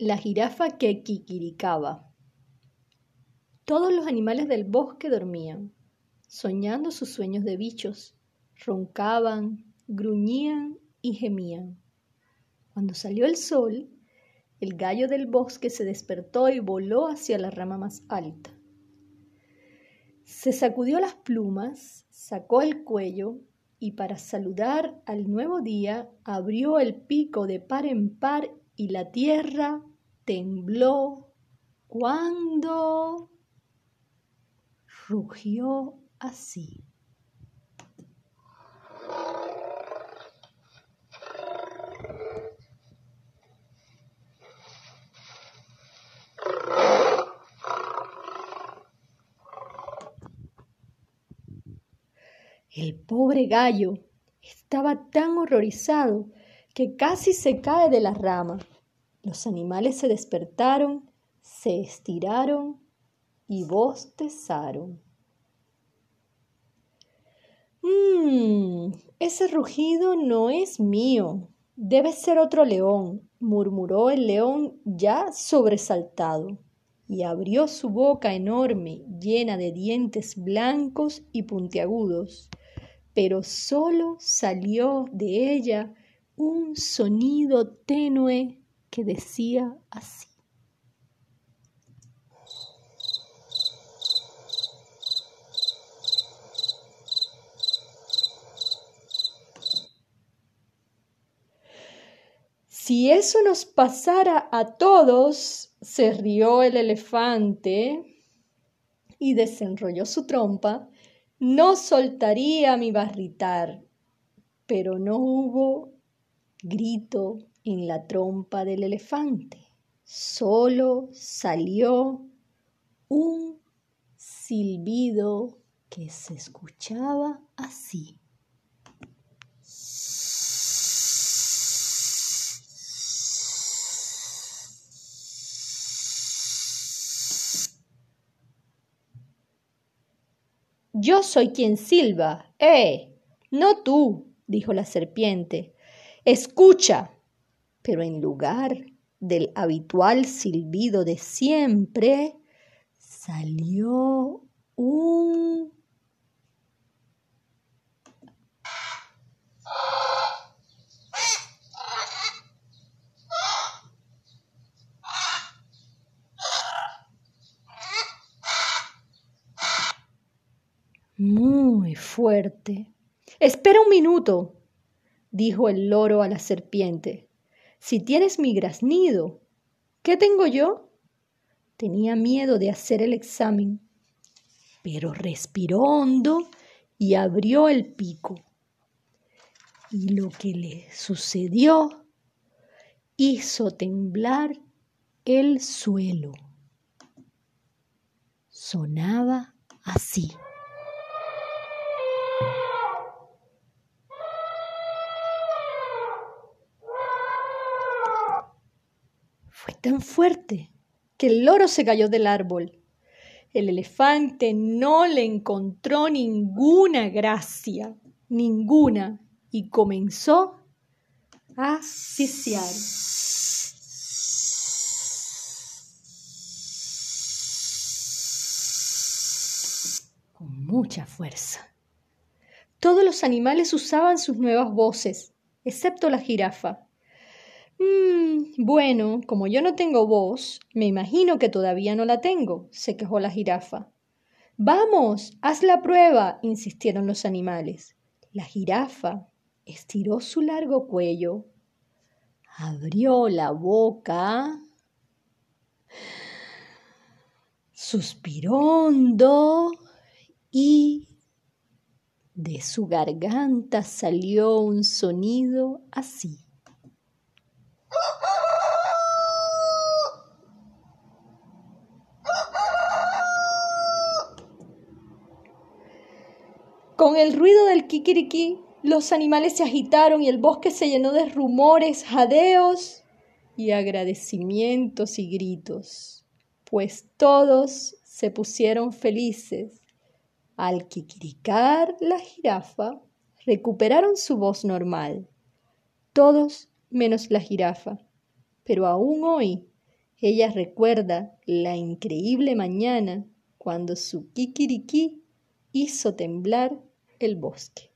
La jirafa que quiquiricaba. Todos los animales del bosque dormían, soñando sus sueños de bichos, roncaban, gruñían y gemían. Cuando salió el sol, el gallo del bosque se despertó y voló hacia la rama más alta. Se sacudió las plumas, sacó el cuello y para saludar al nuevo día abrió el pico de par en par y la tierra tembló cuando rugió así. El pobre gallo estaba tan horrorizado que casi se cae de la rama. Los animales se despertaron, se estiraron y bostezaron. Mmm, ese rugido no es mío. Debe ser otro león, murmuró el león ya sobresaltado, y abrió su boca enorme, llena de dientes blancos y puntiagudos pero solo salió de ella un sonido tenue que decía así. Si eso nos pasara a todos, se rió el elefante y desenrolló su trompa no soltaría mi barritar, pero no hubo grito en la trompa del elefante, solo salió un silbido que se escuchaba así. Yo soy quien silba. ¡Eh! No tú, dijo la serpiente. Escucha. Pero en lugar del habitual silbido de siempre, salió un muy fuerte. Espera un minuto, dijo el loro a la serpiente. Si tienes mi graznido, ¿qué tengo yo? Tenía miedo de hacer el examen, pero respiró hondo y abrió el pico. Y lo que le sucedió hizo temblar el suelo. Sonaba así. Tan fuerte que el loro se cayó del árbol. El elefante no le encontró ninguna gracia, ninguna, y comenzó a sisear. Con mucha fuerza. Todos los animales usaban sus nuevas voces, excepto la jirafa. Mm, bueno, como yo no tengo voz, me imagino que todavía no la tengo, se quejó la jirafa. Vamos, haz la prueba, insistieron los animales. La jirafa estiró su largo cuello, abrió la boca, suspiró hondo y de su garganta salió un sonido así. Con el ruido del kikiriki, los animales se agitaron y el bosque se llenó de rumores, jadeos y agradecimientos y gritos, pues todos se pusieron felices. Al kikiricar la jirafa, recuperaron su voz normal. Todos menos la jirafa. Pero aún hoy Ella recuerda la increíble mañana cuando su kikiriki hizo temblar el bosque.